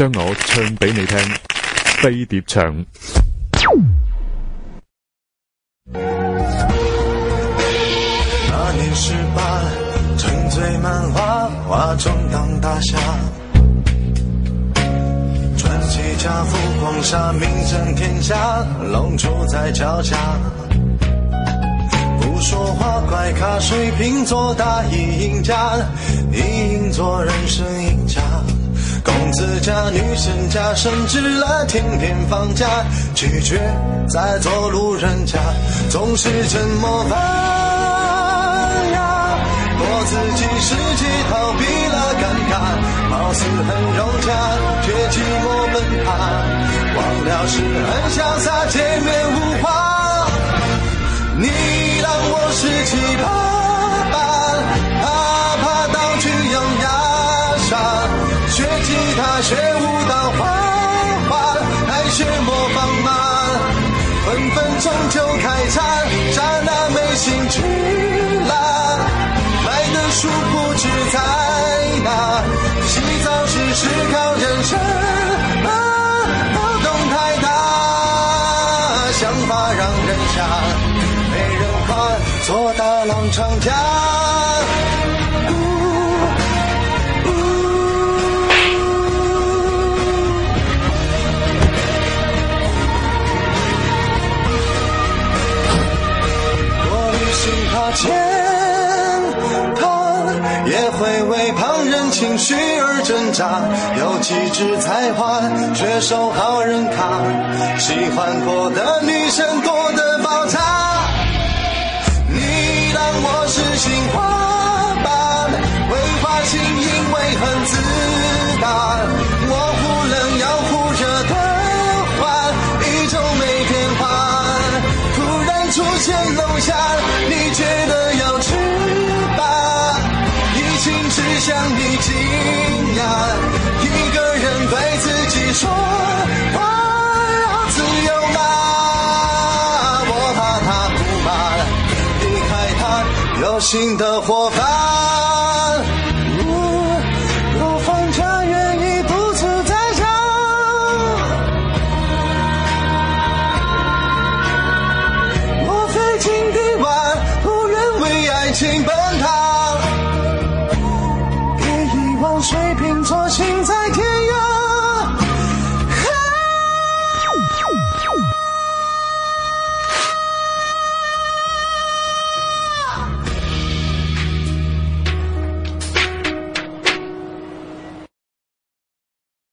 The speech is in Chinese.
将我唱俾你听，飞碟唱。那年十八，沉醉漫画，画中当大侠。传奇家父光下，名震天下，龙珠在脚下。不说话，怪咖水瓶座大赢家，一赢做人生女神家，升职了，天天放假，拒绝再做路人甲，总是沉默反呀，躲自己世界，逃避了尴尬，貌似很融洽，却寂寞奔跑，忘了是很潇洒，见面无话。分分钟就开战，渣男没兴趣啦，买的书不知在哪，洗澡时思考人生啊，波动太大，想法让人傻。没人夸，做大浪长家。行踏前方，也会为旁人情绪而挣扎。有几枝才华，却收好人卡。喜欢过的女生多得爆炸。你当我是心花新的伙伴，我放下愿意独自在唱。我非金牛座，不愿为爱情奔逃。别遗忘水瓶座心在。